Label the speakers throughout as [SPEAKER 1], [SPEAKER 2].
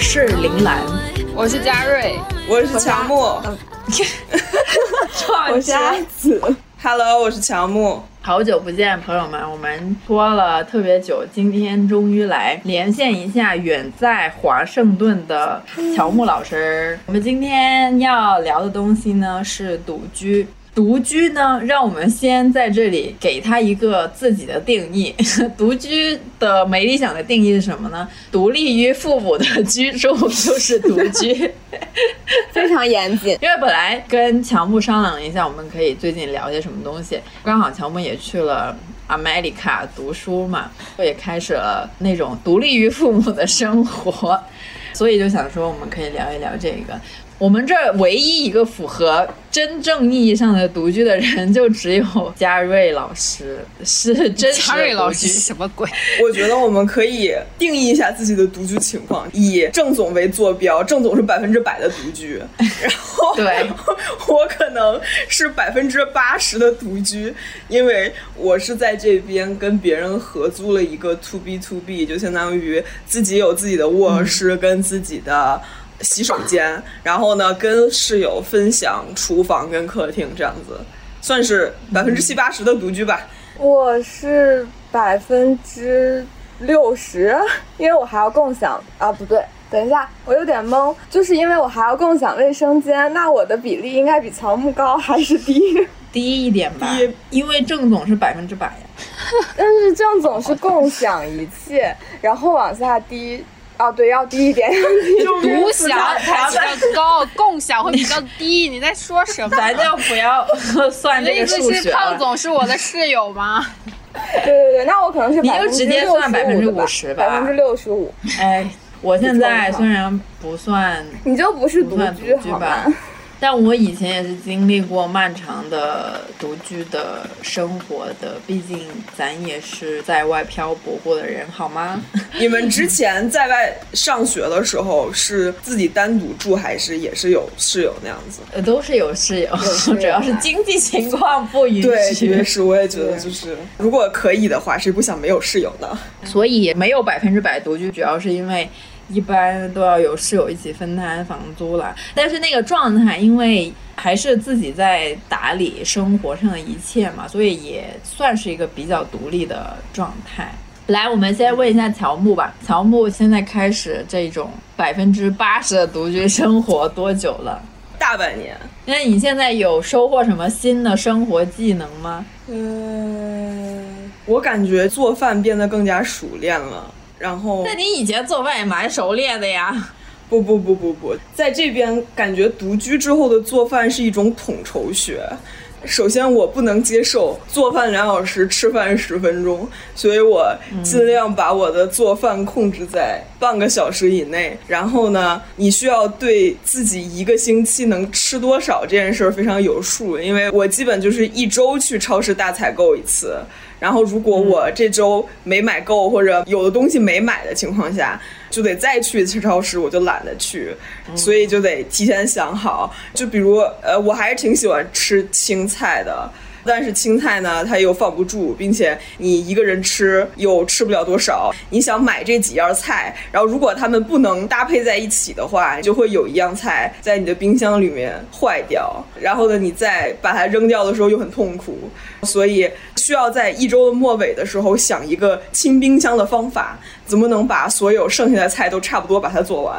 [SPEAKER 1] 是林兰，
[SPEAKER 2] 我是佳瑞，
[SPEAKER 3] 我是乔木，
[SPEAKER 1] 我是
[SPEAKER 3] 阿紫。Hello，我是乔木。
[SPEAKER 1] 好久不见，朋友们，我们拖了特别久，今天终于来连线一下远在华盛顿的乔木老师。我们今天要聊的东西呢是独居。独居呢，让我们先在这里给他一个自己的定义。独居的没理想的定义是什么呢？独立于父母的居住就是独居，
[SPEAKER 2] 非常严谨。
[SPEAKER 1] 因为本来跟乔木商量了一下，我们可以最近聊些什么东西。刚好乔木也去了 America 读书嘛，我也开始了那种独立于父母的生活，所以就想说我们可以聊一聊这个。我们这唯一一个符合真正意义上的独居的人，就只有嘉瑞老师，是真
[SPEAKER 2] 嘉瑞老师什么鬼？
[SPEAKER 3] 我觉得我们可以定义一下自己的独居情况，以郑总为坐标，郑总是百分之百的独居，然后
[SPEAKER 1] 对，
[SPEAKER 3] 我可能是百分之八十的独居，因为我是在这边跟别人合租了一个 to B to B，就相当于自己有自己的卧室跟自己的。洗手间，然后呢，跟室友分享厨房跟客厅，这样子，算是百分之七八十的独居吧。
[SPEAKER 4] 我是百分之六十，因为我还要共享啊，不对，等一下，我有点懵，就是因为我还要共享卫生间，那我的比例应该比乔木高还是低？
[SPEAKER 1] 低一点吧，因为郑总是百分之百呀，
[SPEAKER 4] 但是郑总是共享一切，然后往下低。哦，对，要低一点，
[SPEAKER 2] 独享才比较高，共享会比较低。你在说什么？
[SPEAKER 1] 咱就不要 算这个数
[SPEAKER 2] 学。胖总是我的室友吗？
[SPEAKER 4] 对对对，那我可能是
[SPEAKER 1] 你就直接算百分之五十吧，
[SPEAKER 4] 百分之六十五。
[SPEAKER 1] 哎，我现在虽然不算，
[SPEAKER 4] 你就不是独居
[SPEAKER 1] 好吧？但我以前也是经历过漫长的独居的生活的，毕竟咱也是在外漂泊过的人，好吗？
[SPEAKER 3] 你们之前在外上学的时候是自己单独住，还是也是有室友那样子？
[SPEAKER 1] 呃，都是有室友，主要是经济情况不允许。
[SPEAKER 3] 对，确实，我也觉得就是，如果可以的话，谁不想没有室友呢？
[SPEAKER 1] 所以没有百分之百独居，主要是因为。一般都要有室友一起分摊房租了，但是那个状态，因为还是自己在打理生活上的一切嘛，所以也算是一个比较独立的状态。来，我们先问一下乔木吧。乔木现在开始这种百分之八十的独居生活多久了？
[SPEAKER 3] 大半年。
[SPEAKER 1] 那你现在有收获什么新的生活技能吗？
[SPEAKER 3] 嗯，我感觉做饭变得更加熟练了。然后，
[SPEAKER 1] 那你以前做饭也蛮熟练的呀？
[SPEAKER 3] 不不不不不，在这边感觉独居之后的做饭是一种统筹学。首先，我不能接受做饭两小时，吃饭十分钟，所以我尽量把我的做饭控制在半个小时以内。然后呢，你需要对自己一个星期能吃多少这件事儿非常有数，因为我基本就是一周去超市大采购一次。然后，如果我这周没买够，或者有的东西没买的情况下，就得再去一次超市，我就懒得去，所以就得提前想好。就比如，呃，我还是挺喜欢吃青菜的。但是青菜呢，它又放不住，并且你一个人吃又吃不了多少。你想买这几样菜，然后如果它们不能搭配在一起的话，就会有一样菜在你的冰箱里面坏掉。然后呢，你再把它扔掉的时候又很痛苦，所以需要在一周的末尾的时候想一个清冰箱的方法，怎么能把所有剩下的菜都差不多把它做完。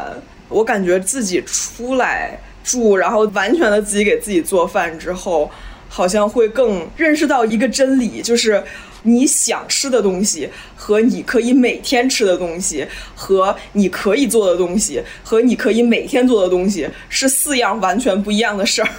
[SPEAKER 3] 我感觉自己出来住，然后完全的自己给自己做饭之后。好像会更认识到一个真理，就是你想吃的东西和你可以每天吃的东西，和你可以做的东西和你可以每天做的东西是四样完全不一样的事儿。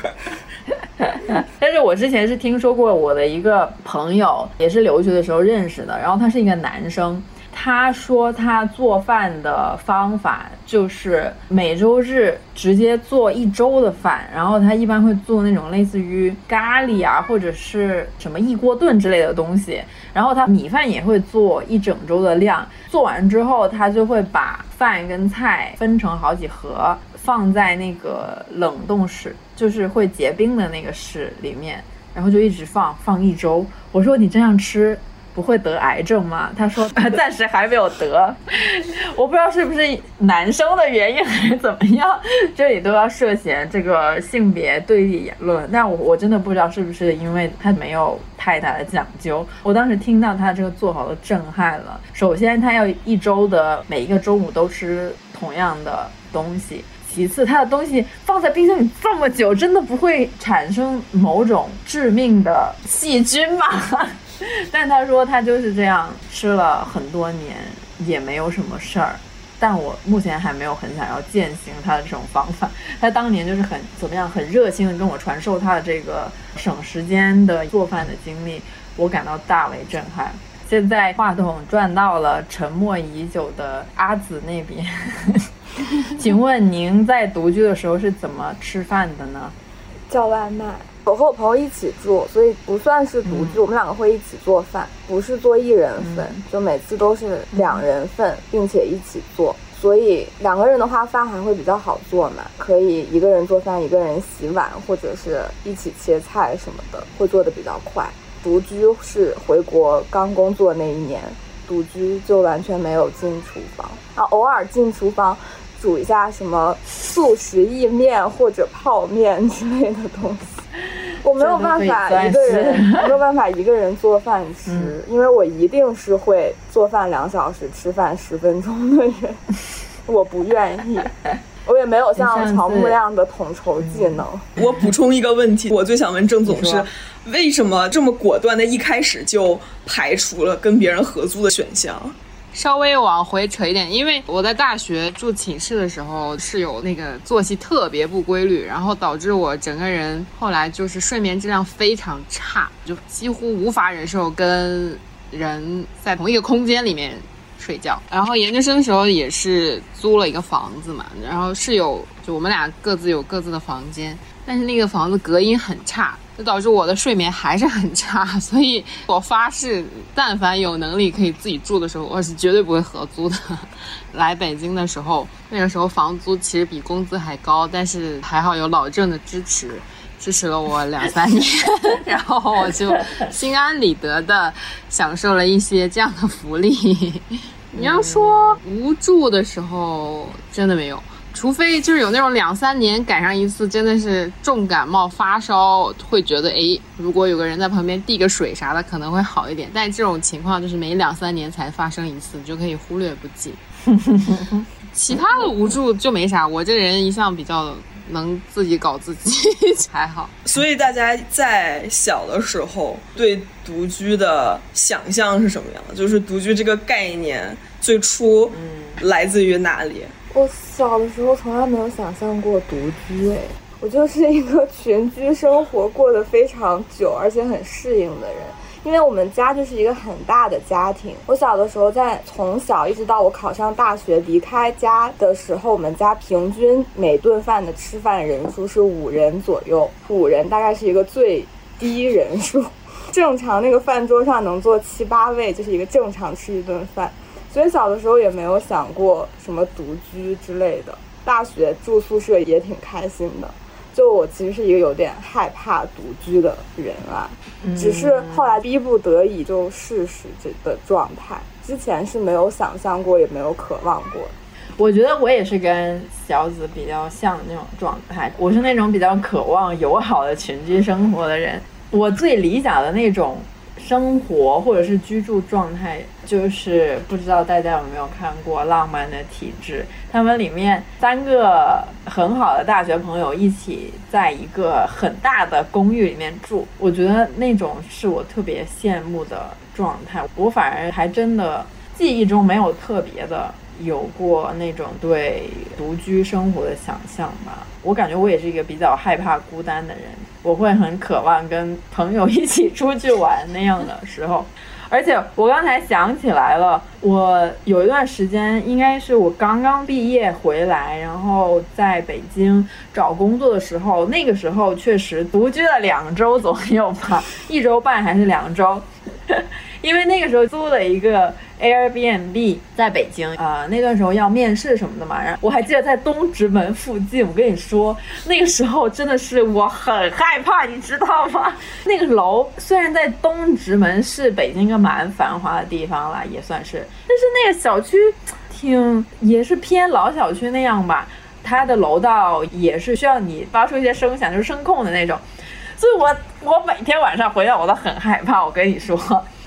[SPEAKER 1] 但是我之前是听说过我的一个朋友，也是留学的时候认识的，然后他是一个男生。他说他做饭的方法就是每周日直接做一周的饭，然后他一般会做那种类似于咖喱啊，或者是什么一锅炖之类的东西。然后他米饭也会做一整周的量，做完之后他就会把饭跟菜分成好几盒，放在那个冷冻室，就是会结冰的那个室里面，然后就一直放放一周。我说你这样吃。不会得癌症吗？他说 暂时还没有得，我不知道是不是男生的原因还是怎么样，这里都要涉嫌这个性别对立言论。但我我真的不知道是不是因为他没有太大的讲究。我当时听到他这个做法都震撼了。首先，他要一周的每一个中午都吃同样的东西。其次，它的东西放在冰箱里这么久，真的不会产生某种致命的细菌吗？但他说他就是这样吃了很多年，也没有什么事儿。但我目前还没有很想要践行他的这种方法。他当年就是很怎么样，很热心的跟我传授他的这个省时间的做饭的经历，我感到大为震撼。现在话筒转到了沉默已久的阿紫那边。请问您在独居的时候是怎么吃饭的呢？
[SPEAKER 4] 叫外卖。我和我朋友一起住，所以不算是独居。我们两个会一起做饭，不是做一人份，就每次都是两人份，并且一起做。所以两个人的话，饭还会比较好做嘛，可以一个人做饭，一个人洗碗，或者是一起切菜什么的，会做的比较快。独居是回国刚工作那一年，独居就完全没有进厨房啊，偶尔进厨房。煮一下什么速食意面或者泡面之类的东西，我没有办法一个人 没有办法一个人做饭吃，因为我一定是会做饭两小时吃饭十分钟的人，我不愿意，我也没有像乔木那样的统筹技能。
[SPEAKER 3] 我补充一个问题，我最想问郑总是，为什么这么果断的一开始就排除了跟别人合租的选项？
[SPEAKER 2] 稍微往回扯一点，因为我在大学住寝室的时候，室友那个作息特别不规律，然后导致我整个人后来就是睡眠质量非常差，就几乎无法忍受跟人在同一个空间里面睡觉。然后研究生的时候也是租了一个房子嘛，然后室友就我们俩各自有各自的房间，但是那个房子隔音很差。就导致我的睡眠还是很差，所以我发誓，但凡有能力可以自己住的时候，我是绝对不会合租的。来北京的时候，那个时候房租其实比工资还高，但是还好有老郑的支持，支持了我两三年，然后我就心安理得的享受了一些这样的福利。你要说无助的时候，真的没有。除非就是有那种两三年赶上一次，真的是重感冒发烧，会觉得哎，如果有个人在旁边递个水啥的，可能会好一点。但这种情况就是每两三年才发生一次，就可以忽略不计。其他的无助就没啥，我这人一向比较能自己搞自己，还好。
[SPEAKER 3] 所以大家在小的时候对独居的想象是什么样的？就是独居这个概念最初来自于哪里？
[SPEAKER 4] 我小的时候从来没有想象过独居，哎，我就是一个群居生活过得非常久，而且很适应的人。因为我们家就是一个很大的家庭，我小的时候在从小一直到我考上大学离开家的时候，我们家平均每顿饭的吃饭人数是五人左右，五人大概是一个最低人数，正常那个饭桌上能坐七八位，就是一个正常吃一顿饭。所以小的时候也没有想过什么独居之类的，大学住宿舍也挺开心的。就我其实是一个有点害怕独居的人啊，只是后来逼不得已就试试这的状态。之前是没有想象过，也没有渴望过。
[SPEAKER 1] 我觉得我也是跟小紫比较像那种状态，我是那种比较渴望友好的群居生活的人。我最理想的那种。生活或者是居住状态，就是不知道大家有没有看过《浪漫的体质》？他们里面三个很好的大学朋友一起在一个很大的公寓里面住，我觉得那种是我特别羡慕的状态。我反而还真的记忆中没有特别的有过那种对独居生活的想象吧。我感觉我也是一个比较害怕孤单的人。我会很渴望跟朋友一起出去玩那样的时候，而且我刚才想起来了，我有一段时间应该是我刚刚毕业回来，然后在北京找工作的时候，那个时候确实独居了两周左右吧，一周半还是两周。因为那个时候租了一个 Airbnb 在北京，呃，那段时候要面试什么的嘛，然后我还记得在东直门附近。我跟你说，那个时候真的是我很害怕，你知道吗？那个楼虽然在东直门是北京一个蛮繁华的地方了，也算是，但是那个小区挺也是偏老小区那样吧，它的楼道也是需要你发出一些声响，就是声控的那种。所以我我每天晚上回来我都很害怕，我跟你说。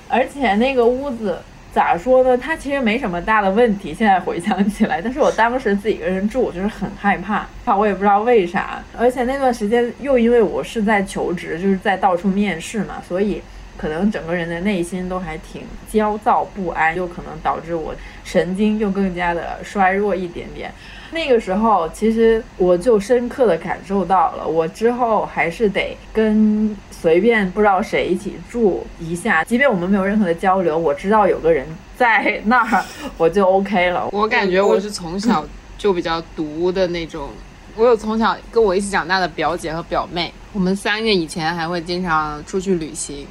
[SPEAKER 1] 而且那个屋子咋说呢？它其实没什么大的问题。现在回想起来，但是我当时自己一个人住，就是很害怕，怕我也不知道为啥。而且那段时间又因为我是在求职，就是在到处面试嘛，所以可能整个人的内心都还挺焦躁不安，又可能导致我神经又更加的衰弱一点点。那个时候，其实我就深刻的感受到了，我之后还是得跟随便不知道谁一起住一下，即便我们没有任何的交流，我知道有个人在那儿，我就 OK 了。
[SPEAKER 2] 我感觉我是从小就比较独的那种，我有从小跟我一起长大的表姐和表妹，我们三个以前还会经常出去旅行，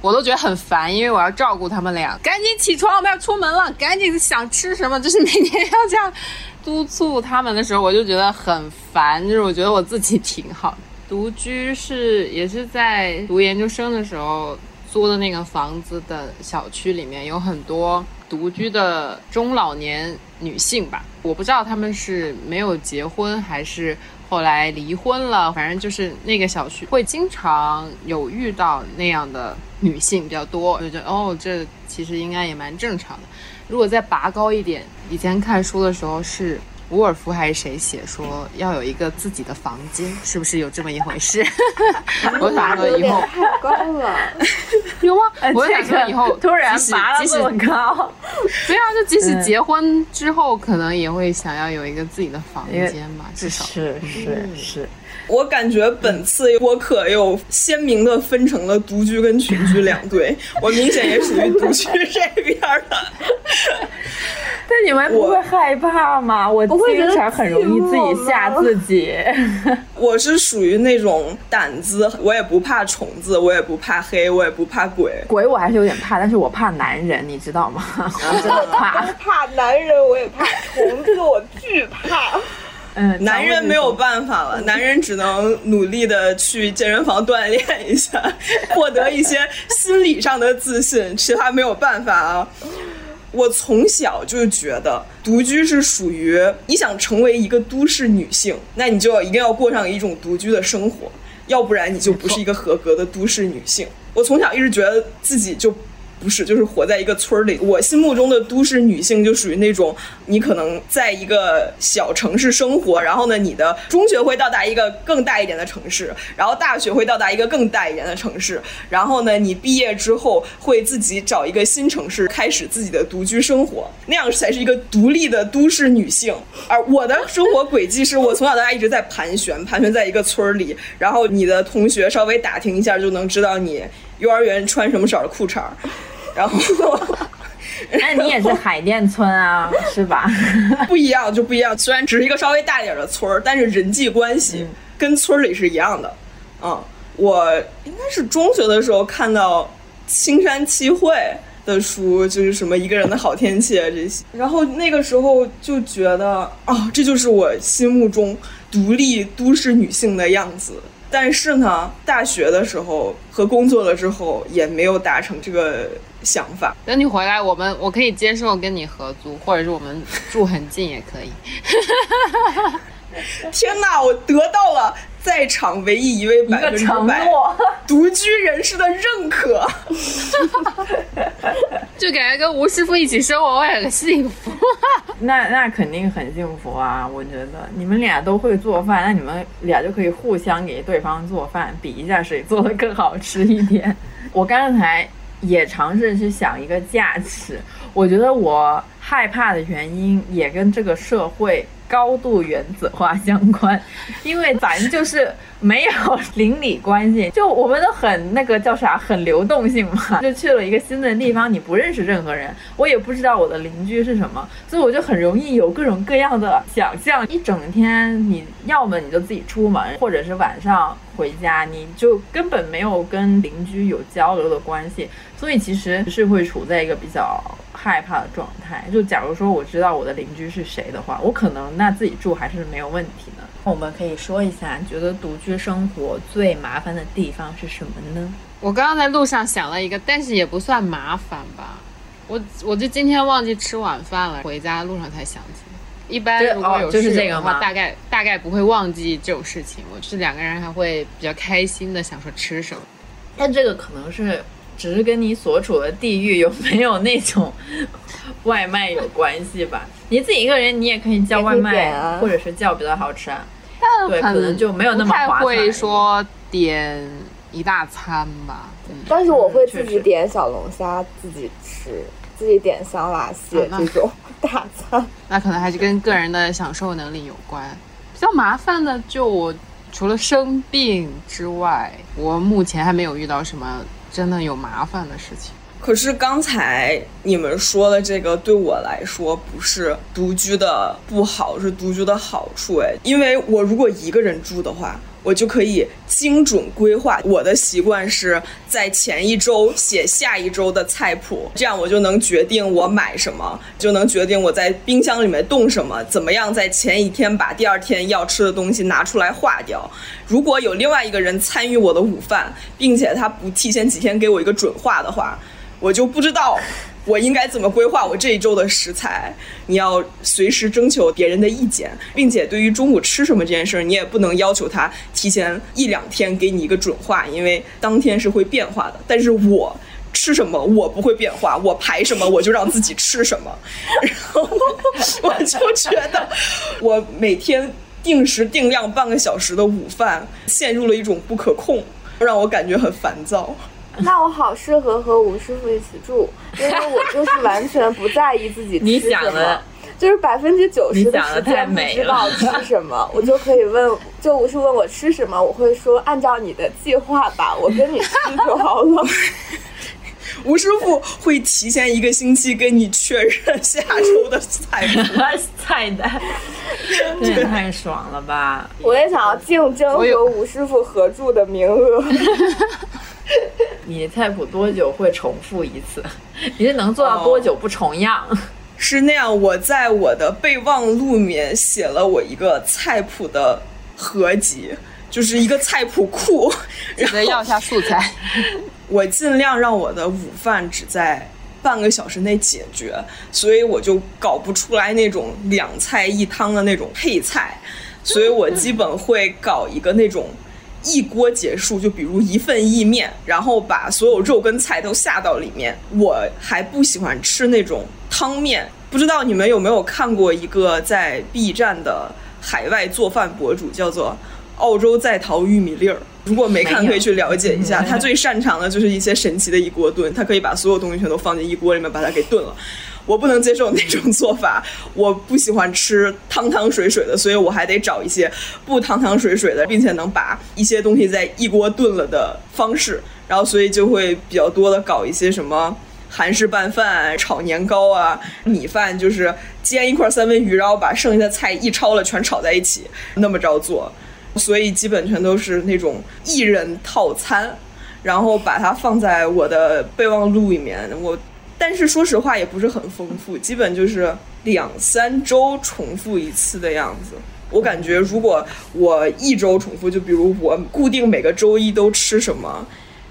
[SPEAKER 2] 我都觉得很烦，因为我要照顾他们俩，赶紧起床，我们要出门了，赶紧想吃什么，就是每天要这样。督促他们的时候，我就觉得很烦。就是我觉得我自己挺好。独居是也是在读研究生的时候租的那个房子的小区里面，有很多独居的中老年女性吧。我不知道他们是没有结婚还是后来离婚了，反正就是那个小区会经常有遇到那样的女性比较多。我就觉得哦，这其实应该也蛮正常的。如果再拔高一点，以前看书的时候是伍尔夫还是谁写说要有一个自己的房间，是不是有这么一回事？我想说以后
[SPEAKER 4] 太高了，
[SPEAKER 2] 有吗？我想说以后
[SPEAKER 1] 突然拔了这么高，
[SPEAKER 2] 对啊，就即使结婚之后，可能也会想要有一个自己的房间嘛，至少
[SPEAKER 1] 是是是。
[SPEAKER 3] 我感觉本次我可又鲜明的分成了独居跟群居两队，我明显也属于独居这边的。
[SPEAKER 1] 但你们不会害怕吗？我经常很容易自己吓自己。
[SPEAKER 3] 我是属于那种胆子，我也不怕虫子，我也不怕黑，我也不怕鬼。
[SPEAKER 1] 鬼我还是有点怕，但是我怕男人，你知道吗？我真的怕。
[SPEAKER 4] 怕男人，我也怕虫子，我惧怕。
[SPEAKER 1] 嗯，
[SPEAKER 3] 男人没有办法了，男人只能努力的去健身房锻炼一下，获得一些心理上的自信，其他没有办法啊。我从小就觉得独居是属于你想成为一个都市女性，那你就要一定要过上一种独居的生活，要不然你就不是一个合格的都市女性。我从小一直觉得自己就。不是，就是活在一个村儿里。我心目中的都市女性就属于那种，你可能在一个小城市生活，然后呢，你的中学会到达一个更大一点的城市，然后大学会到达一个更大一点的城市，然后呢，你毕业之后会自己找一个新城市，开始自己的独居生活，那样才是一个独立的都市女性。而我的生活轨迹是我从小到大一直在盘旋，盘旋在一个村儿里，然后你的同学稍微打听一下就能知道你幼儿园穿什么色的裤衩。然后，
[SPEAKER 1] 那你也是海淀村啊，是吧？
[SPEAKER 3] 不一样就不一样，虽然只是一个稍微大一点的村儿，但是人际关系跟村里是一样的。嗯，我应该是中学的时候看到青山七惠的书，就是什么一个人的好天气啊这些，然后那个时候就觉得，哦，这就是我心目中独立都市女性的样子。但是呢，大学的时候和工作了之后，也没有达成这个。想法，
[SPEAKER 2] 等你回来，我们我可以接受跟你合租，或者是我们住很近也可以。
[SPEAKER 3] 天哪，我得到了在场唯一一位百分之百 独居人士的认可，
[SPEAKER 2] 就感觉跟吴师傅一起生活会很幸福。
[SPEAKER 1] 那那肯定很幸福啊！我觉得你们俩都会做饭，那你们俩就可以互相给对方做饭，比一下谁做的更好吃一点。我刚才。也尝试去想一个价值，我觉得我害怕的原因也跟这个社会高度原子化相关，因为咱就是没有邻里关系，就我们都很那个叫啥，很流动性嘛。就去了一个新的地方，你不认识任何人，我也不知道我的邻居是什么，所以我就很容易有各种各样的想象。一整天，你要么你就自己出门，或者是晚上回家，你就根本没有跟邻居有交流的关系，所以其实是会处在一个比较。害怕的状态，就假如说我知道我的邻居是谁的话，我可能那自己住还是没有问题的。我们可以说一下，觉得独居生活最麻烦的地方是什么呢？
[SPEAKER 2] 我刚刚在路上想了一个，但是也不算麻烦吧。我我就今天忘记吃晚饭了，回家路上才想起。一般如果有
[SPEAKER 1] 就是这个
[SPEAKER 2] 话，大概大概不会忘记这种事情。我就是两个人还会比较开心的想说吃什么，
[SPEAKER 1] 但这个可能是。只是跟你所处的地域有没有那种外卖有关系吧？你自己一个人，你也可以叫外卖，啊或者是叫比较好吃。对，可能就没有那么划
[SPEAKER 2] 算。会说点一大餐吧。
[SPEAKER 4] 但是我会自己点小龙虾自己吃，自己点香辣蟹这种大餐。
[SPEAKER 2] 那可能还是跟个人的享受能力有关。比较麻烦的，就我除了生病之外，我目前还没有遇到什么。真的有麻烦的事情，
[SPEAKER 3] 可是刚才你们说的这个对我来说不是独居的不好，是独居的好处哎，因为我如果一个人住的话。我就可以精准规划。我的习惯是在前一周写下一周的菜谱，这样我就能决定我买什么，就能决定我在冰箱里面冻什么，怎么样在前一天把第二天要吃的东西拿出来化掉。如果有另外一个人参与我的午饭，并且他不提前几天给我一个准话的话，我就不知道。我应该怎么规划我这一周的食材？你要随时征求别人的意见，并且对于中午吃什么这件事儿，你也不能要求他提前一两天给你一个准话，因为当天是会变化的。但是我吃什么我不会变化，我排什么我就让自己吃什么。然后我就觉得，我每天定时定量半个小时的午饭陷入了一种不可控，让我感觉很烦躁。
[SPEAKER 4] 那我好适合和吴师傅一起住，因为我就是完全不在意自己吃什么，就是百分之九十的时间不知道吃什么，我就可以问，就吴师傅问我吃什么，我会说按照你的计划吧，我跟你吃就好了。
[SPEAKER 3] 吴师傅会提前一个星期跟你确认下周的菜
[SPEAKER 1] 菜单，这个太爽了吧！
[SPEAKER 4] 我也想要竞争和吴师傅合住的名额。
[SPEAKER 1] 你菜谱多久会重复一次？你是能做到多久不重样？
[SPEAKER 3] 是那样，我在我的备忘录里面写了我一个菜谱的合集，就是一个菜谱库。
[SPEAKER 2] 记得要下素材。
[SPEAKER 3] 我尽量让我的午饭只在半个小时内解决，所以我就搞不出来那种两菜一汤的那种配菜，所以我基本会搞一个那种。一锅结束，就比如一份意面，然后把所有肉跟菜都下到里面。我还不喜欢吃那种汤面，不知道你们有没有看过一个在 B 站的海外做饭博主，叫做澳洲在逃玉米粒儿。如果没看，可以去了解一下。他最擅长的就是一些神奇的一锅炖，他可以把所有东西全都放进一锅里面，把它给炖了。我不能接受那种做法，我不喜欢吃汤汤水水的，所以我还得找一些不汤汤水水的，并且能把一些东西在一锅炖了的方式。然后，所以就会比较多的搞一些什么韩式拌饭、炒年糕啊，米饭就是煎一块三文鱼，然后把剩下的菜一焯了，全炒在一起，那么着做。所以基本全都是那种一人套餐，然后把它放在我的备忘录里面。我。但是说实话也不是很丰富，基本就是两三周重复一次的样子。我感觉如果我一周重复，就比如我固定每个周一都吃什么，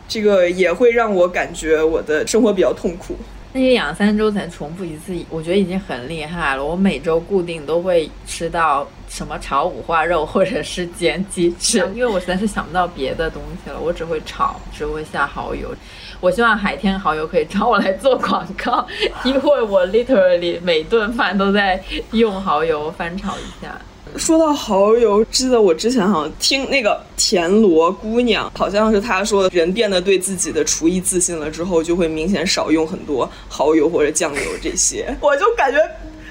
[SPEAKER 3] 这个也会让我感觉我的生活比较痛苦。
[SPEAKER 1] 那些两三周才重复一次，我觉得已经很厉害了。我每周固定都会吃到什么炒五花肉或者是煎鸡翅，因为我实在是想不到别的东西了，我只会炒，只会下蚝油。我希望海天蚝油可以找我来做广告，因为我 literally 每顿饭都在用蚝油翻炒一下。
[SPEAKER 3] 说到蚝油，记得我之前好像听那个田螺姑娘，好像是她说，人变得对自己的厨艺自信了之后，就会明显少用很多蚝油或者酱油这些。我就感觉，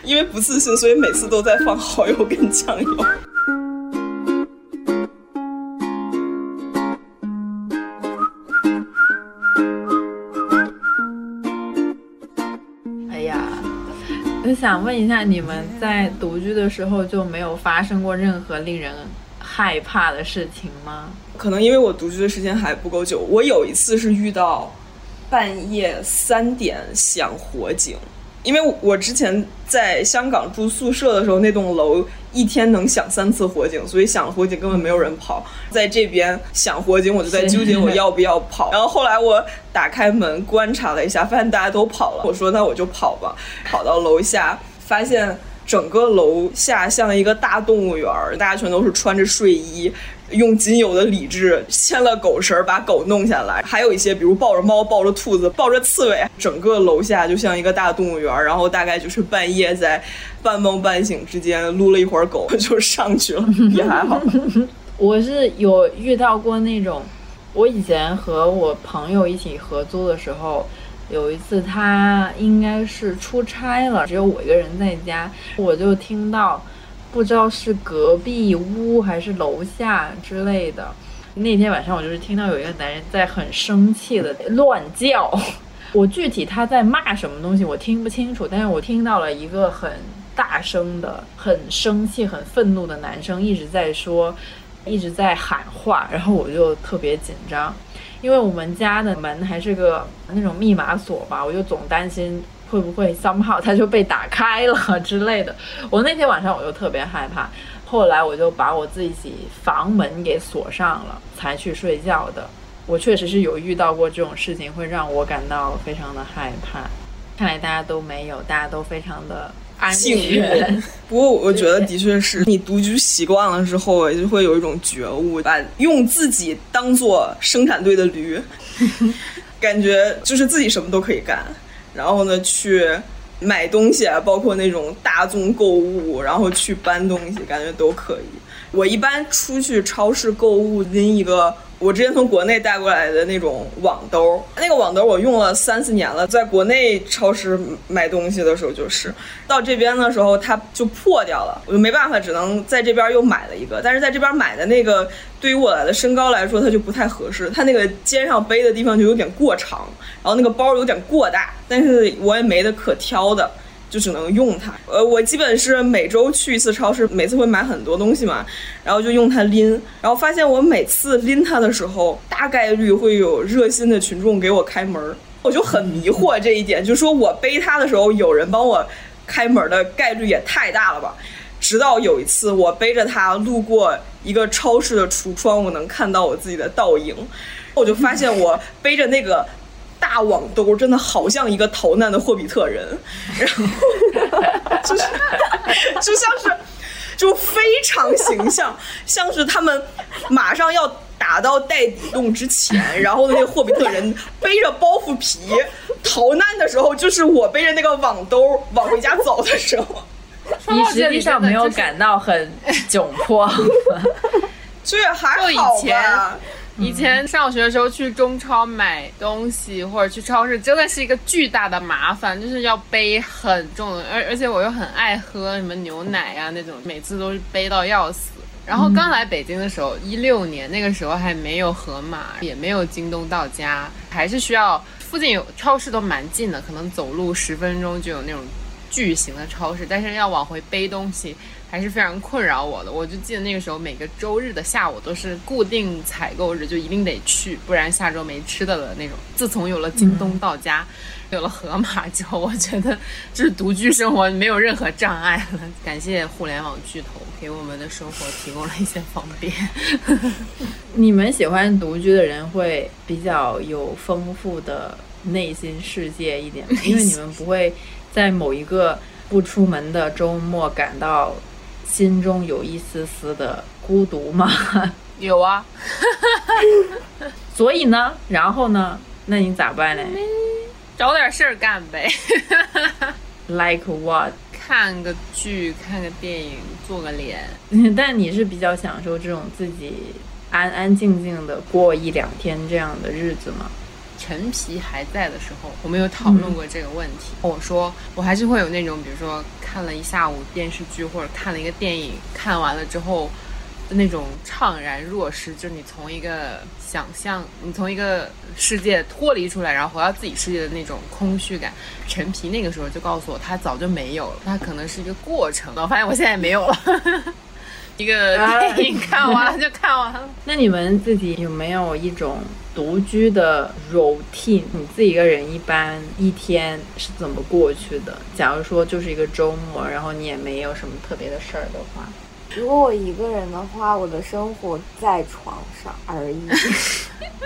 [SPEAKER 3] 因为不自信，所以每次都在放蚝油跟酱油。
[SPEAKER 1] 想问一下，你们在独居的时候就没有发生过任何令人害怕的事情吗？
[SPEAKER 3] 可能因为我独居的时间还不够久，我有一次是遇到半夜三点响火警，因为我之前在香港住宿舍的时候，那栋楼一天能响三次火警，所以响了火警根本没有人跑。在这边响火警，我就在纠结我要不要跑。然后后来我打开门观察了一下，发现大家都跑了。我说那我就跑吧，跑到楼下发现。整个楼下像一个大动物园儿，大家全都是穿着睡衣，用仅有的理智牵了狗绳儿把狗弄下来，还有一些比如抱着猫、抱着兔子、抱着刺猬，整个楼下就像一个大动物园儿。然后大概就是半夜在半梦半醒之间撸了一会儿狗就上去了，也还好。
[SPEAKER 1] 我是有遇到过那种，我以前和我朋友一起合租的时候。有一次，他应该是出差了，只有我一个人在家，我就听到，不知道是隔壁屋还是楼下之类的。那天晚上，我就是听到有一个男人在很生气的乱叫，我具体他在骂什么东西我听不清楚，但是我听到了一个很大声的、很生气、很愤怒的男生一直在说，一直在喊话，然后我就特别紧张。因为我们家的门还是个那种密码锁吧，我就总担心会不会 somehow 它就被打开了 之类的。我那天晚上我就特别害怕，后来我就把我自己房门给锁上了，才去睡觉的。我确实是有遇到过这种事情，会让我感到非常的害怕。看来大家都没有，大家都非常的。
[SPEAKER 3] 幸运，不过我觉得的确是你独居习惯了之后，就会有一种觉悟，把用自己当做生产队的驴，感觉就是自己什么都可以干。然后呢，去买东西啊，包括那种大众购物，然后去搬东西，感觉都可以。我一般出去超市购物，拎一个。我之前从国内带过来的那种网兜，那个网兜我用了三四年了，在国内超市买东西的时候就是，到这边的时候它就破掉了，我就没办法，只能在这边又买了一个。但是在这边买的那个，对于我的身高来说，它就不太合适，它那个肩上背的地方就有点过长，然后那个包有点过大，但是我也没得可挑的。就只能用它。呃，我基本是每周去一次超市，每次会买很多东西嘛，然后就用它拎。然后发现我每次拎它的时候，大概率会有热心的群众给我开门，我就很迷惑这一点，就说我背它的时候有人帮我开门的概率也太大了吧。直到有一次我背着它路过一个超市的橱窗，我能看到我自己的倒影，我就发现我背着那个。大网兜真的好像一个逃难的霍比特人，然后就是就像是就非常形象，像是他们马上要打到袋底洞之前，然后那个霍比特人背着包袱皮逃难的时候，就是我背着那个网兜往回家走的时候。
[SPEAKER 1] 你实际上没有感到很窘迫，
[SPEAKER 3] 这也还好吧。
[SPEAKER 2] 以前上学的时候去中超买东西或者去超市，真的是一个巨大的麻烦，就是要背很重的，而而且我又很爱喝什么牛奶呀那种，每次都是背到要死。然后刚来北京的时候，一六年那个时候还没有盒马，也没有京东到家，还是需要附近有超市都蛮近的，可能走路十分钟就有那种巨型的超市，但是要往回背东西。还是非常困扰我的。我就记得那个时候，每个周日的下午都是固定采购日，就一定得去，不然下周没吃的了那种。自从有了京东到家，有了盒马之后，我觉得就是独居生活没有任何障碍了。感谢互联网巨头给我们的生活提供了一些方便。
[SPEAKER 1] 你们喜欢独居的人会比较有丰富的内心世界一点，因为你们不会在某一个不出门的周末感到。心中有一丝丝的孤独吗？
[SPEAKER 2] 有啊，
[SPEAKER 1] 所以呢，然后呢，那你咋办呢？
[SPEAKER 2] 找点事儿干呗。
[SPEAKER 1] Like what？
[SPEAKER 2] 看个剧、看个电影、做个脸。
[SPEAKER 1] 但你是比较享受这种自己安安静静的过一两天这样的日子吗？
[SPEAKER 2] 陈皮还在的时候，我们有讨论过这个问题。我说我还是会有那种，比如说看了一下午电视剧或者看了一个电影，看完了之后的那种怅然若失，就是你从一个想象，你从一个世界脱离出来，然后回到自己世界的那种空虚感。陈皮那个时候就告诉我，他早就没有了，他可能是一个过程。我发现我现在也没有了。一个电影看完了就看完了。
[SPEAKER 1] 那你们自己有没有一种独居的 routine？你自己一个人一般一天是怎么过去的？假如说就是一个周末，然后你也没有什么特别的事儿的话，
[SPEAKER 4] 如果我一个人的话，我的生活在床上而已，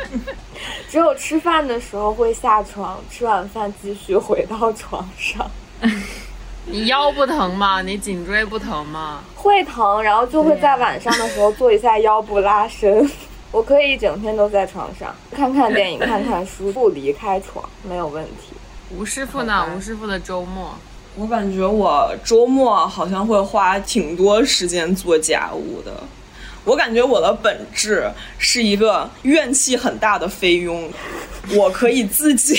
[SPEAKER 4] 只有吃饭的时候会下床，吃完饭继续回到床上。
[SPEAKER 2] 你腰不疼吗？你颈椎不疼吗？
[SPEAKER 4] 会疼，然后就会在晚上的时候做一下腰部拉伸。我可以一整天都在床上看看电影、看看书，不离开床，没有问题。
[SPEAKER 2] 吴师傅呢？吴师傅的周末，
[SPEAKER 3] 我感觉我周末好像会花挺多时间做家务的。我感觉我的本质是一个怨气很大的菲佣，我可以自己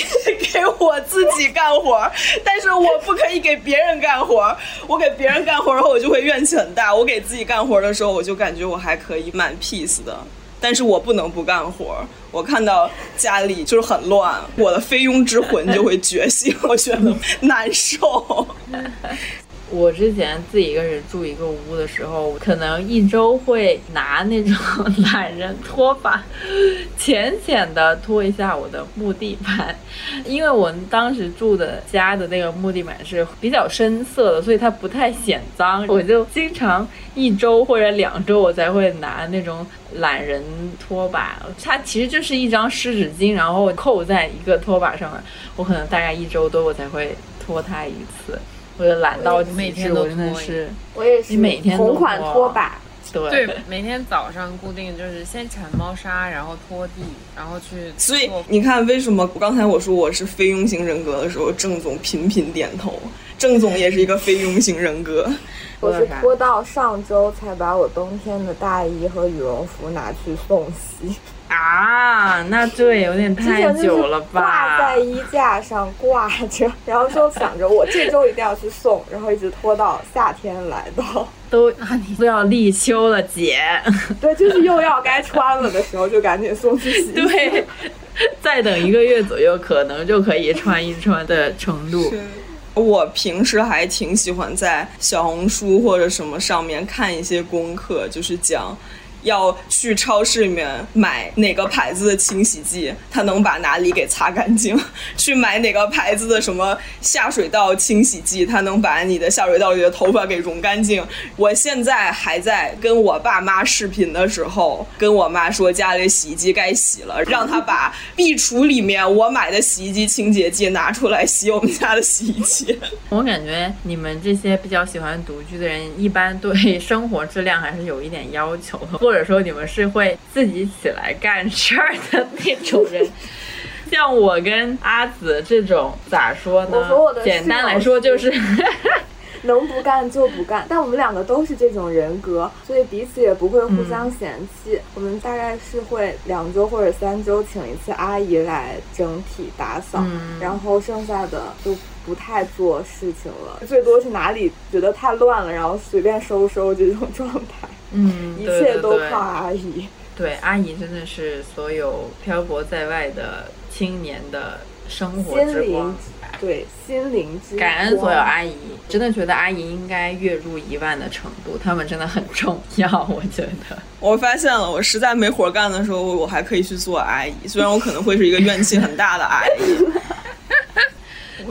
[SPEAKER 3] 给我自己干活，但是我不可以给别人干活。我给别人干活后，我就会怨气很大；我给自己干活的时候，我就感觉我还可以蛮 peace 的。但是我不能不干活。我看到家里就是很乱，我的菲佣之魂就会觉醒，我觉得难受。
[SPEAKER 1] 我之前自己一个人住一个屋的时候，可能一周会拿那种懒人拖把，浅浅的拖一下我的木地板，因为我当时住的家的那个木地板是比较深色的，所以它不太显脏。我就经常一周或者两周我才会拿那种懒人拖把，它其实就是一张湿纸巾，然后扣在一个拖把上面。我可能大概一周多我才会拖它一次。我就懒到
[SPEAKER 2] 每天都
[SPEAKER 1] 真的是，
[SPEAKER 4] 我也是，
[SPEAKER 1] 你每天
[SPEAKER 4] 同款拖把，
[SPEAKER 1] 对
[SPEAKER 2] 对，每天早上固定就是先铲猫砂，然后拖地，然后去。
[SPEAKER 3] 所以你看，为什么刚才我说我是非庸型人格的时候，郑总频频点头。郑总也是一个非庸型人格。
[SPEAKER 4] 我是拖到上周才把我冬天的大衣和羽绒服拿去送洗。
[SPEAKER 1] 啊，那这有点太久了吧？
[SPEAKER 4] 挂在衣架上挂着，然后就想着我这周一定要去送，然后一直拖到夏天来到，
[SPEAKER 1] 都都要立秋了，姐。
[SPEAKER 4] 对，就是又要该穿了的时候，就赶紧送去洗。
[SPEAKER 1] 对，再等一个月左右，可能就可以穿一穿的程度。
[SPEAKER 3] 我平时还挺喜欢在小红书或者什么上面看一些功课，就是讲。要去超市里面买哪个牌子的清洗剂，它能把哪里给擦干净？去买哪个牌子的什么下水道清洗剂，它能把你的下水道里的头发给溶干净？我现在还在跟我爸妈视频的时候，跟我妈说家里洗衣机该洗了，让她把壁橱里面我买的洗衣机清洁剂拿出来洗我们家的洗衣机。
[SPEAKER 1] 我感觉你们这些比较喜欢独居的人，一般对生活质量还是有一点要求的，或 者说你们是会自己起来干事儿的那种人，像我跟阿紫这种咋说呢？简单来说就是
[SPEAKER 4] 能不干就不干。但我们两个都是这种人格，所以彼此也不会互相嫌弃。我们大概是会两周或者三周请一次阿姨来整体打扫，然后剩下的就不太做事情了，最多是哪里觉得太乱了，然后随便收收这种状态。
[SPEAKER 1] 嗯，
[SPEAKER 4] 一切都靠阿姨。
[SPEAKER 1] 对，阿姨真的是所有漂泊在外的青年的生活之光。
[SPEAKER 4] 对，心灵之
[SPEAKER 1] 感恩所有阿姨，真的觉得阿姨应该月入一万的程度，他们真的很重要。我觉得，
[SPEAKER 3] 我发现了，我实在没活干的时候，我还可以去做阿姨，虽然我可能会是一个怨气很大的阿姨。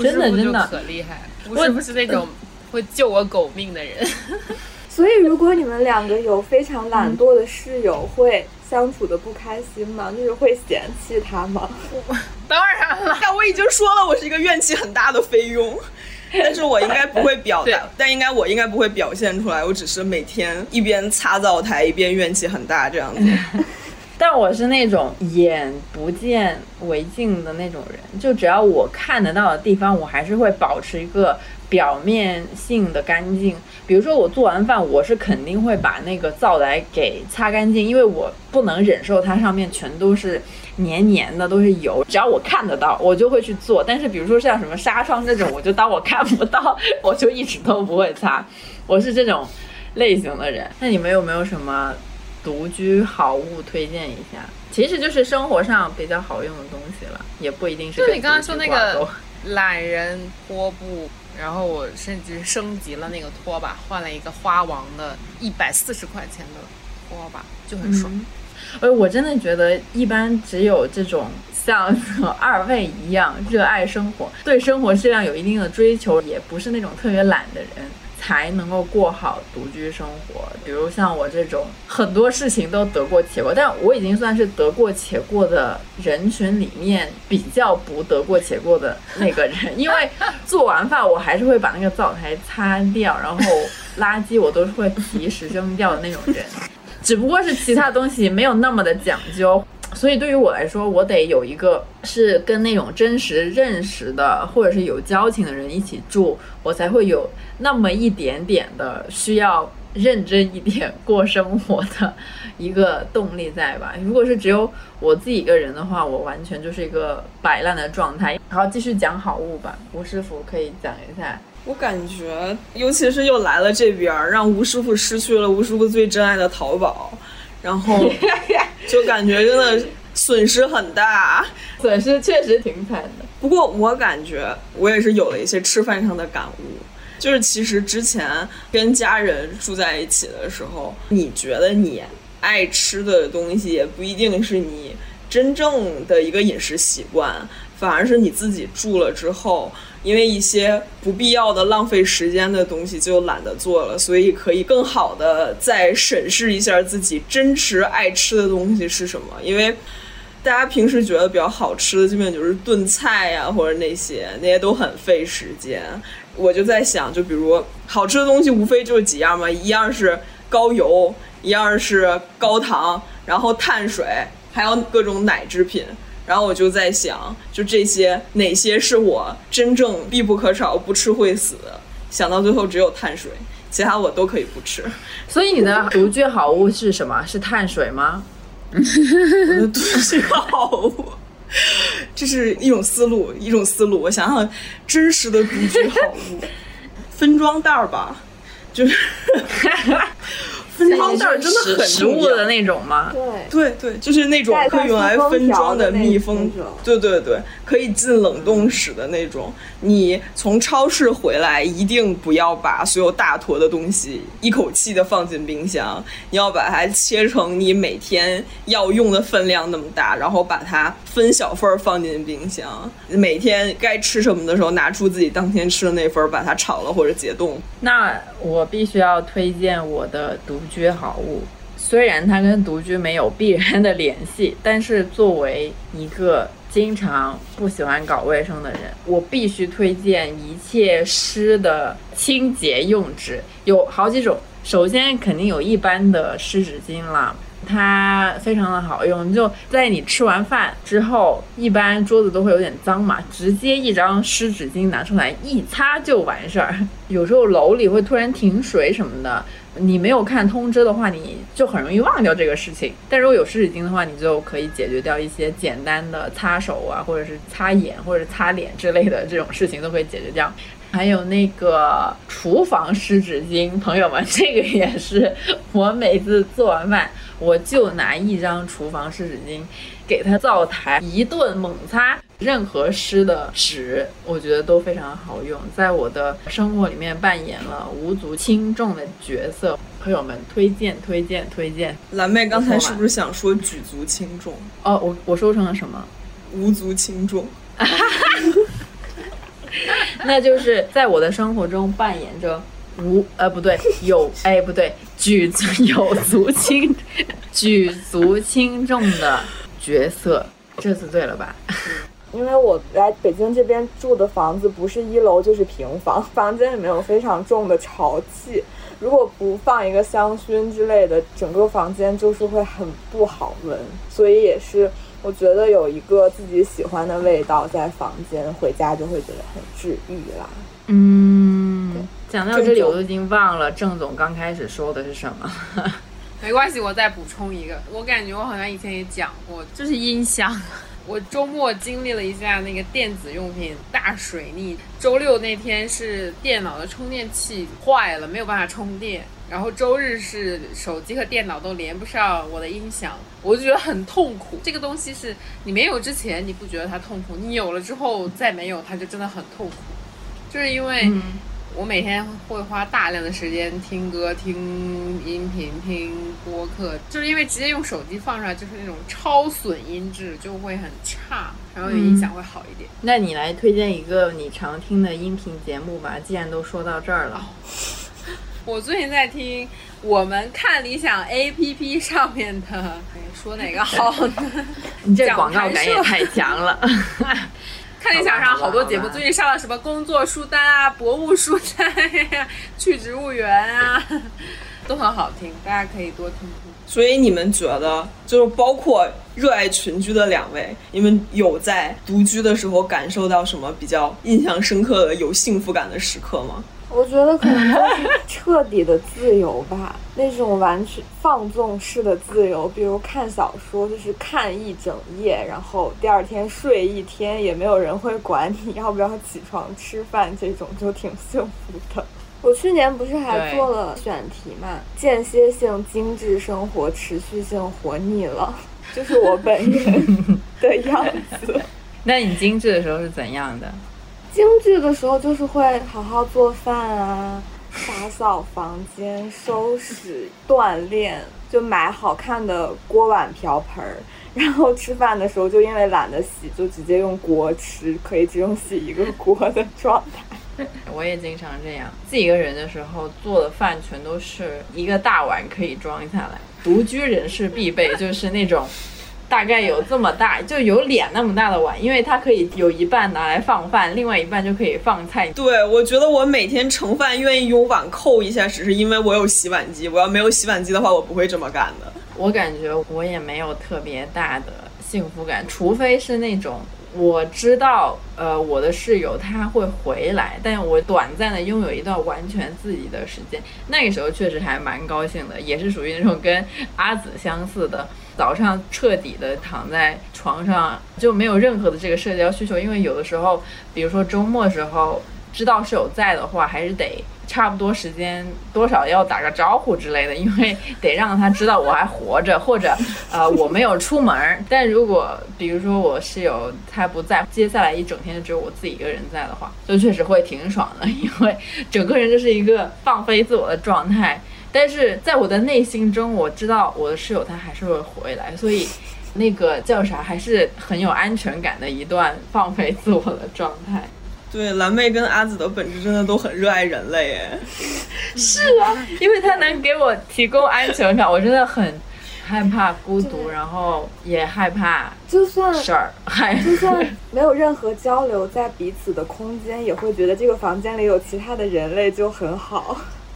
[SPEAKER 1] 真的真的
[SPEAKER 2] 可厉害，我是不是那种会救我狗命的人？
[SPEAKER 4] 所以，如果你们两个有非常懒惰的室友，会相处的不开心吗？就是会嫌弃他吗？
[SPEAKER 2] 当然了，但
[SPEAKER 3] 我已经说了，我是一个怨气很大的菲佣，但是我应该不会表达，但应该我应该不会表现出来，我只是每天一边擦灶台一边怨气很大这样子。
[SPEAKER 1] 但我是那种眼不见为净的那种人，就只要我看得到的地方，我还是会保持一个表面性的干净。比如说我做完饭，我是肯定会把那个灶台给擦干净，因为我不能忍受它上面全都是黏黏的，都是油。只要我看得到，我就会去做。但是比如说像什么纱窗这种，我就当我看不到，我就一直都不会擦。我是这种类型的人。那你们有没有什么独居好物推荐一下？其实就是生活上比较好用的东西了，也不一定是
[SPEAKER 2] 就你刚刚说那个懒人拖布，然后我甚至升级了那个拖把，换了一个花王的，一百四十块钱的拖把，就很爽。
[SPEAKER 1] 呃，我真的觉得，一般只有这种像二位一样热爱生活，对生活质量有一定的追求，也不是那种特别懒的人，才能够过好独居生活。比如像我这种，很多事情都得过且过，但我已经算是得过且过的人群里面比较不得过且过的那个人，因为做完饭我还是会把那个灶台擦掉，然后垃圾我都是会及时扔掉的那种人。只不过是其他东西没有那么的讲究，所以对于我来说，我得有一个是跟那种真实认识的或者是有交情的人一起住，我才会有那么一点点的需要认真一点过生活的一个动力在吧。如果是只有我自己一个人的话，我完全就是一个摆烂的状态。好，继续讲好物吧，吴师傅可以讲一下。
[SPEAKER 3] 我感觉，尤其是又来了这边儿，让吴师傅失去了吴师傅最珍爱的淘宝，然后 就感觉真的损失很大。
[SPEAKER 1] 损失确实挺惨的。
[SPEAKER 3] 不过我感觉我也是有了一些吃饭上的感悟，就是其实之前跟家人住在一起的时候，你觉得你爱吃的东西也不一定是你真正的一个饮食习惯，反而是你自己住了之后。因为一些不必要的浪费时间的东西就懒得做了，所以可以更好的再审视一下自己真实爱吃的东西是什么。因为大家平时觉得比较好吃的，基本就是炖菜呀、或者那些，那些都很费时间。我就在想，就比如好吃的东西，无非就是几样嘛，一样是高油，一样是高糖，然后碳水，还有各种奶制品。然后我就在想，就这些哪些是我真正必不可少、不吃会死的？想到最后只有碳水，其他我都可以不吃。
[SPEAKER 1] 所以你的独居好物是什么？是碳水吗？
[SPEAKER 3] 我的独居好物，这是一种思路，一种思路。我想想，真实的独居好物，分装袋儿吧，就是 分装袋儿真的很
[SPEAKER 1] 食
[SPEAKER 3] 重要
[SPEAKER 1] 物的那种吗？
[SPEAKER 4] 对，
[SPEAKER 3] 对对，就是那种可以用来分装的密封对对对，可以进冷冻室的那种。你从超市回来，一定不要把所有大坨的东西一口气的放进冰箱，你要把它切成你每天要用的分量那么大，然后把它分小份儿放进冰箱。每天该吃什么的时候，拿出自己当天吃的那份儿，把它炒了或者解冻。
[SPEAKER 1] 那我必须要推荐我的独居好物，虽然它跟独居没有必然的联系，但是作为一个经常不喜欢搞卫生的人，我必须推荐一切湿的清洁用纸，有好几种。首先肯定有一般的湿纸巾啦，它非常的好用，就在你吃完饭之后，一般桌子都会有点脏嘛，直接一张湿纸巾拿出来一擦就完事儿。有时候楼里会突然停水什么的，你没有看通知的话，你就很容易忘掉这个事情。但如果有湿纸巾的话，你就可以解决掉一些简单的擦手啊，或者是擦眼或者擦脸之类的这种事情都可以解决掉。还有那个厨房湿纸巾，朋友们，这个也是我每次做完饭，我就拿一张厨房湿纸巾，给它灶台一顿猛擦，任何湿的纸，我觉得都非常好用，在我的生活里面扮演了无足轻重的角色。朋友们，推荐推荐推荐！
[SPEAKER 3] 蓝妹刚才是不是想说举足轻重、
[SPEAKER 1] 哦，我我说成了什么？
[SPEAKER 3] 无足轻重？
[SPEAKER 1] 那就是在我的生活中扮演着无呃不对有哎不对举足有足轻举足轻重的角色，这次对了吧？
[SPEAKER 4] 因为我来北京这边住的房子不是一楼就是平房，房间里面有非常重的潮气，如果不放一个香薰之类的，整个房间就是会很不好闻。所以也是我觉得有一个自己喜欢的味道在房间，回家就会觉得很治愈啦。
[SPEAKER 1] 嗯，讲到这里我都已经忘了郑总刚开始说的是什么。
[SPEAKER 2] 没关系，我再补充一个。我感觉我好像以前也讲过，就是音箱。我周末经历了一下那个电子用品大水逆。周六那天是电脑的充电器坏了，没有办法充电。然后周日是手机和电脑都连不上我的音响，我就觉得很痛苦。这个东西是你没有之前你不觉得它痛苦，你有了之后再没有它就真的很痛苦。就是因为。我每天会花大量的时间听歌、听音频、听播客，就是因为直接用手机放出来就是那种超损音质，就会很差，然后音响会好一点。
[SPEAKER 1] 那你来推荐一个你常听的音频节目吧，既然都说到这儿了。
[SPEAKER 2] 我最近在听我们看理想 APP 上面的，说哪个好呢？
[SPEAKER 1] 你这广告感也太强了。
[SPEAKER 2] 看理想上好多节目，最近上了什么工作书单啊、博物书单呀、去植物园啊，都很好听，大家可以多听听。
[SPEAKER 3] 所以你们觉得，就是包括热爱群居的两位，你们有在独居的时候感受到什么比较印象深刻的、有幸福感的时刻吗？
[SPEAKER 4] 我觉得可能就是彻底的自由吧，那种完全放纵式的自由，比如看小说，就是看一整夜，然后第二天睡一天，也没有人会管你要不要起床吃饭，这种就挺幸福的。我去年不是还做了选题嘛，间歇性精致生活，持续性活腻了，就是我本人的样子。
[SPEAKER 1] 那你精致的时候是怎样的？
[SPEAKER 4] 精致的时候就是会好好做饭啊，打扫房间、收拾、锻炼，就买好看的锅碗瓢盆儿。然后吃饭的时候，就因为懒得洗，就直接用锅吃，可以只用洗一个锅的状态。
[SPEAKER 1] 我也经常这样，自己一个人的时候做的饭全都是一个大碗可以装下来。独居人士必备就是那种。大概有这么大，就有脸那么大的碗，因为它可以有一半拿来放饭，另外一半就可以放菜。
[SPEAKER 3] 对，我觉得我每天盛饭愿意用碗扣一下，只是因为我有洗碗机。我要没有洗碗机的话，我不会这么干的。
[SPEAKER 1] 我感觉我也没有特别大的幸福感，除非是那种。我知道，呃，我的室友他会回来，但我短暂的拥有一段完全自己的时间，那个时候确实还蛮高兴的，也是属于那种跟阿紫相似的，早上彻底的躺在床上就没有任何的这个社交需求，因为有的时候，比如说周末时候，知道室友在的话，还是得。差不多时间多少要打个招呼之类的，因为得让他知道我还活着，或者呃我没有出门。但如果比如说我室友他不在，接下来一整天就只有我自己一个人在的话，就确实会挺爽的，因为整个人就是一个放飞自我的状态。但是在我的内心中，我知道我的室友他还是会回来，所以那个叫啥，还是很有安全感的一段放飞自我的状态。
[SPEAKER 3] 对，蓝妹跟阿紫的本质真的都很热爱人类，哎，
[SPEAKER 1] 是啊，因为她能给我提供安全感，我真的很害怕孤独，然后也害怕
[SPEAKER 4] 就算
[SPEAKER 1] 事儿，害
[SPEAKER 4] 就算 没有任何交流，在彼此的空间，也会觉得这个房间里有其他的人类就很好，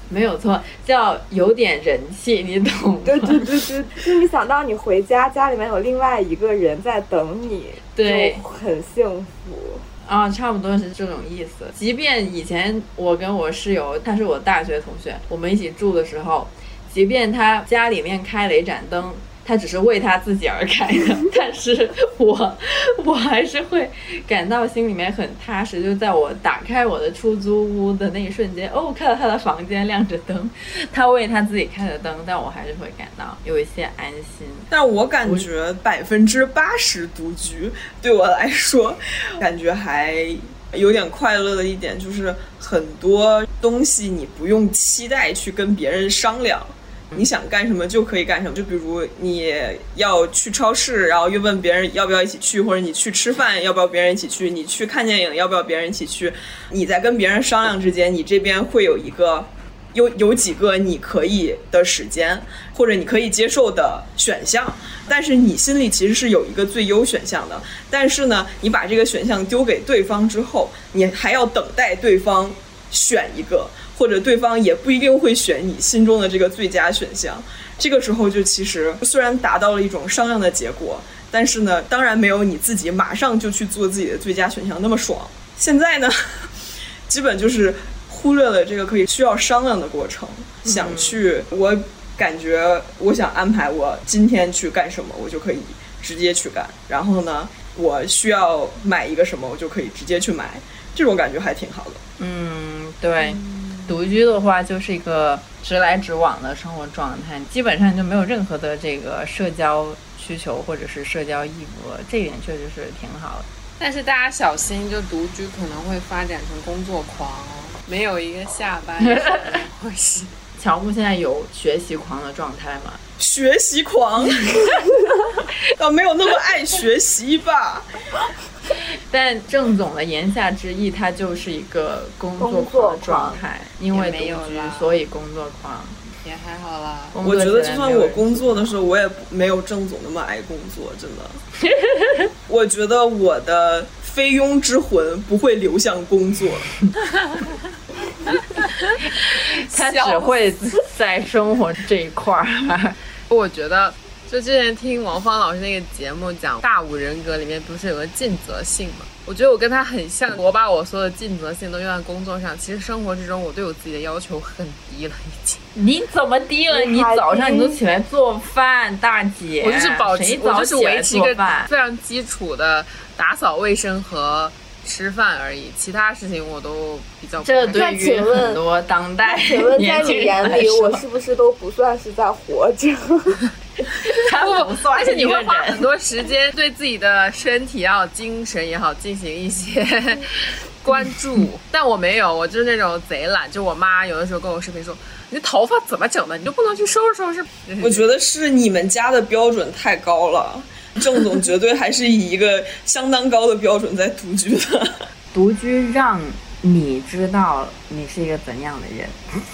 [SPEAKER 1] 没有错，叫有点人气，你懂？
[SPEAKER 4] 对对对对，就你想到你回家，家里面有另外一个人在等你，
[SPEAKER 1] 对，
[SPEAKER 4] 很幸福。
[SPEAKER 1] 啊，差不多是这种意思。即便以前我跟我室友，他是我大学同学，我们一起住的时候，即便他家里面开了一盏灯。他只是为他自己而开的，但是我我还是会感到心里面很踏实。就在我打开我的出租屋的那一瞬间，哦，看到他的房间亮着灯，他为他自己开的灯，但我还是会感到有一些安心。
[SPEAKER 3] 但我感觉百分之八十独居对我来说，感觉还有点快乐的一点就是很多东西你不用期待去跟别人商量。你想干什么就可以干什么，就比如你要去超市，然后又问别人要不要一起去，或者你去吃饭要不要别人一起去，你去看电影要不要别人一起去，你在跟别人商量之间，你这边会有一个有有几个你可以的时间，或者你可以接受的选项，但是你心里其实是有一个最优选项的。但是呢，你把这个选项丢给对方之后，你还要等待对方选一个，或者对方也不一定会选你心中的这个最佳选项。这个时候就其实虽然达到了一种商量的结果，但是呢，当然没有你自己马上就去做自己的最佳选项那么爽。现在呢，基本就是忽略了这个可以需要商量的过程，想去我感觉我想安排我今天去干什么，我就可以直接去干。然后呢，我需要买一个什么，我就可以直接去买，这种感觉还挺好的。
[SPEAKER 1] 嗯，对。独居的话，就是一个直来直往的生活状态，基本上就没有任何的这个社交需求或者是社交义务，这一点确实是挺好的。
[SPEAKER 2] 但是大家小心，就独居可能会发展成工作狂哦，没有一个下班 或是。
[SPEAKER 1] 乔木现在有学习狂的状态吗？
[SPEAKER 3] 学习狂，倒没有那么爱学习吧。
[SPEAKER 1] 但郑总的言下之意，他就是一个工作狂的状态，因为独居，所以工作狂
[SPEAKER 2] 也还好啦。
[SPEAKER 3] 我觉得就算我工作的时候，我也没有郑总那么爱工作，真的。我觉得我的菲佣之魂不会流向工作，
[SPEAKER 1] 他只会在生活这一块儿。
[SPEAKER 2] 我觉得。就之前听王芳老师那个节目讲大五人格里面不是有个尽责性嘛？我觉得我跟他很像，我把我所有的尽责性都用在工作上。其实生活之中，我对我自己的要求很低了，已经。
[SPEAKER 1] 你怎么低了？你早上你都起来做饭，大姐。
[SPEAKER 2] 我就是保持，我就是维持一个非常基础的打扫卫生和吃饭而已，其他事情我都比较。
[SPEAKER 1] 这对于很多当代
[SPEAKER 4] 请问在你眼里，我是不是都不算是在活着？
[SPEAKER 1] 不，
[SPEAKER 2] 而且你会花很多时间对自己的身体也好、精神也好进行一些 关注，但我没有，我就是那种贼懒。就我妈有的时候跟我视频说：“你头发怎么整的？你就不能去收拾收拾？”
[SPEAKER 3] 我觉得是你们家的标准太高了，郑总绝对还是以一个相当高的标准在独居的。
[SPEAKER 1] 独居让。你知道你是一个怎样的人？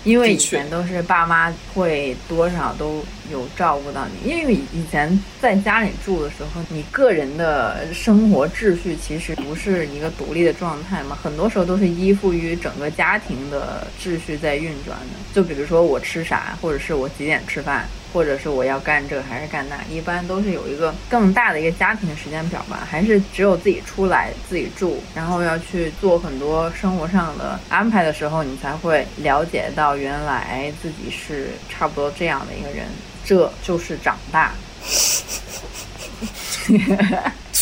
[SPEAKER 1] 因为以前都是爸妈会多少都有照顾到你。因为以前在家里住的时候，你个人的生活秩序其实不是一个独立的状态嘛，很多时候都是依附于整个家庭的秩序在运转的。就比如说我吃啥，或者是我几点吃饭。或者是我要干这还是干那，一般都是有一个更大的一个家庭的时间表吧，还是只有自己出来自己住，然后要去做很多生活上的安排的时候，你才会了解到原来自己是差不多这样的一个人，这就是长大。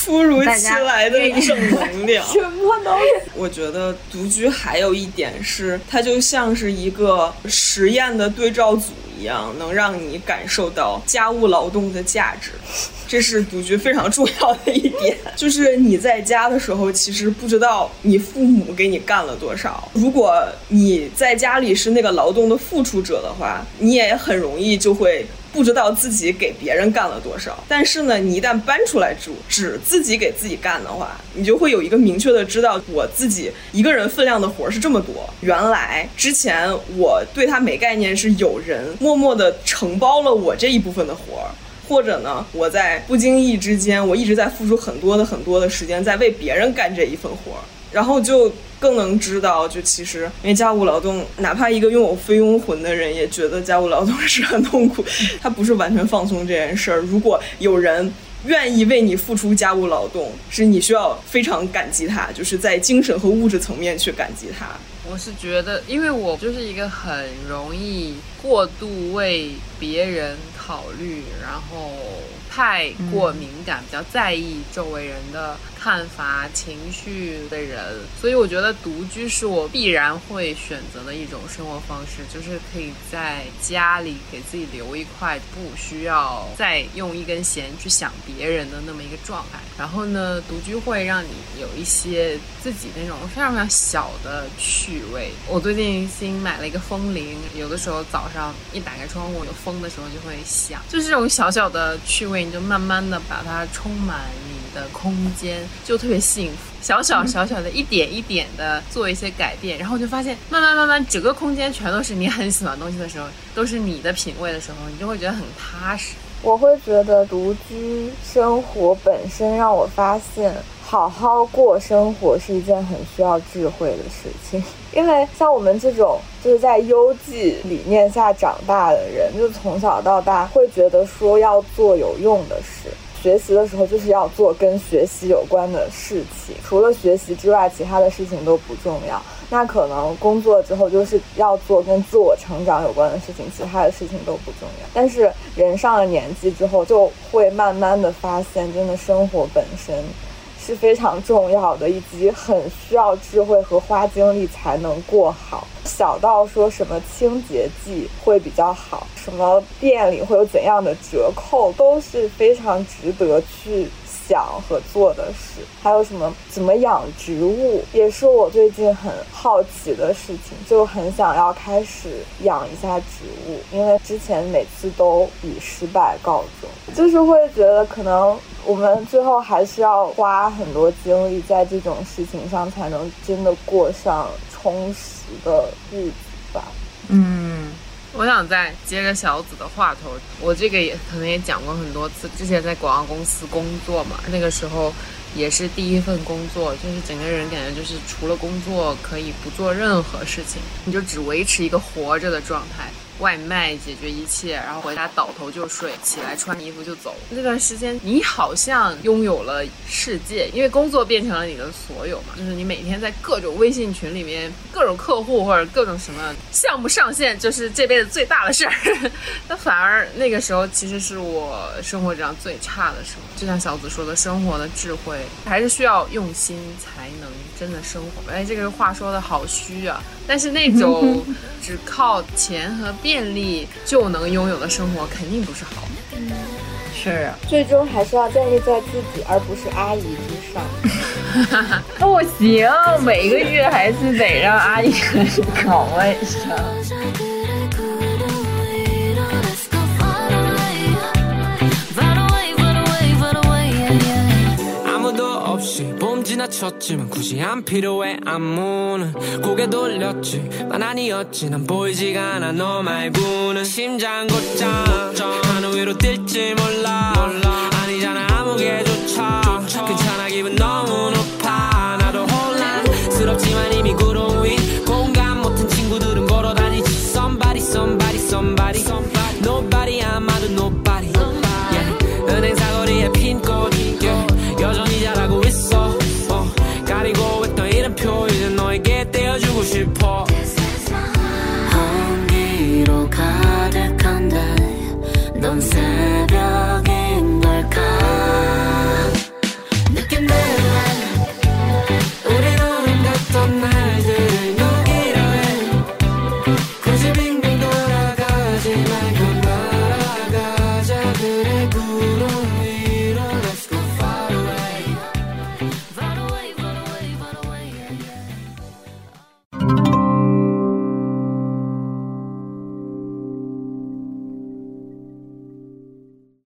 [SPEAKER 3] 突如其来的正能量，
[SPEAKER 4] 什么东西？
[SPEAKER 3] 我觉得独居还有一点是，它就像是一个实验的对照组。一样能让你感受到家务劳动的价值，这是独居非常重要的一点。就是你在家的时候，其实不知道你父母给你干了多少。如果你在家里是那个劳动的付出者的话，你也很容易就会。不知道自己给别人干了多少，但是呢，你一旦搬出来住，只自己给自己干的话，你就会有一个明确的知道，我自己一个人分量的活是这么多。原来之前我对他没概念，是有人默默的承包了我这一部分的活儿，或者呢，我在不经意之间，我一直在付出很多的很多的时间，在为别人干这一份活儿。然后就更能知道，就其实因为家务劳动，哪怕一个拥有非佣魂的人也觉得家务劳动是很痛苦，他不是完全放松这件事儿。如果有人愿意为你付出家务劳动，是你需要非常感激他，就是在精神和物质层面去感激他。
[SPEAKER 2] 我是觉得，因为我就是一个很容易过度为别人考虑，然后。太过敏感，比较在意周围人的看法、情绪的人，所以我觉得独居是我必然会选择的一种生活方式，就是可以在家里给自己留一块，不需要再用一根弦去想别人的那么一个状态。然后呢，独居会让你有一些自己那种非常非常小的趣味。我最近新买了一个风铃，有的时候早上一打开窗户有风的时候就会响，就是这种小小的趣味。你就慢慢的把它充满你的空间，就特别幸福。小小小小的一点一点的做一些改变，然后就发现慢慢慢慢，整个空间全都是你很喜欢东西的时候，都是你的品味的时候，你就会觉得很踏实。
[SPEAKER 4] 我会觉得独居生活本身让我发现，好好过生活是一件很需要智慧的事情。因为像我们这种就是在优绩理念下长大的人，就从小到大会觉得说要做有用的事。学习的时候就是要做跟学习有关的事情，除了学习之外，其他的事情都不重要。那可能工作之后就是要做跟自我成长有关的事情，其他的事情都不重要。但是人上了年纪之后，就会慢慢的发现，真的生活本身。是非常重要的，以及很需要智慧和花精力才能过好。小到说什么清洁剂会比较好，什么店里会有怎样的折扣，都是非常值得去。想和做的事，还有什么怎么养植物，也是我最近很好奇的事情，就很想要开始养一下植物，因为之前每次都以失败告终，就是会觉得可能我们最后还是要花很多精力在这种事情上，才能真的过上充实的日子吧。
[SPEAKER 5] 嗯。
[SPEAKER 2] 我想再接着小紫的话头，我这个也可能也讲过很多次。之前在广告公司工作嘛，那个时候也是第一份工作，就是整个人感觉就是除了工作可以不做任何事情，你就只维持一个活着的状态。外卖解决一切，然后回家倒头就睡，起来穿衣服就走。那段时间，你好像拥有了世界，因为工作变成了你的所有嘛。就是你每天在各种微信群里面，各种客户或者各种什么项目上线，就是这辈子最大的事儿。那反而那个时候，其实是我生活质量最差的时候。就像小紫说的，生活的智慧还是需要用心才能真的生活。哎，这个话说的好虚啊。但是那种只靠钱和便利就能拥有的生活，肯定不是好的。
[SPEAKER 5] 是啊，
[SPEAKER 4] 最终还是要建立在自己而不是阿姨之
[SPEAKER 5] 上。不 行，每个月还是得让阿姨 搞卫生。 지나쳤지만 굳이 안 필요해 안무는. 고개 돌렸지. 난 아니었지. 난 보이지가 않아. 너 말고는 심장 곧장 하늘 위로 뛸지 몰라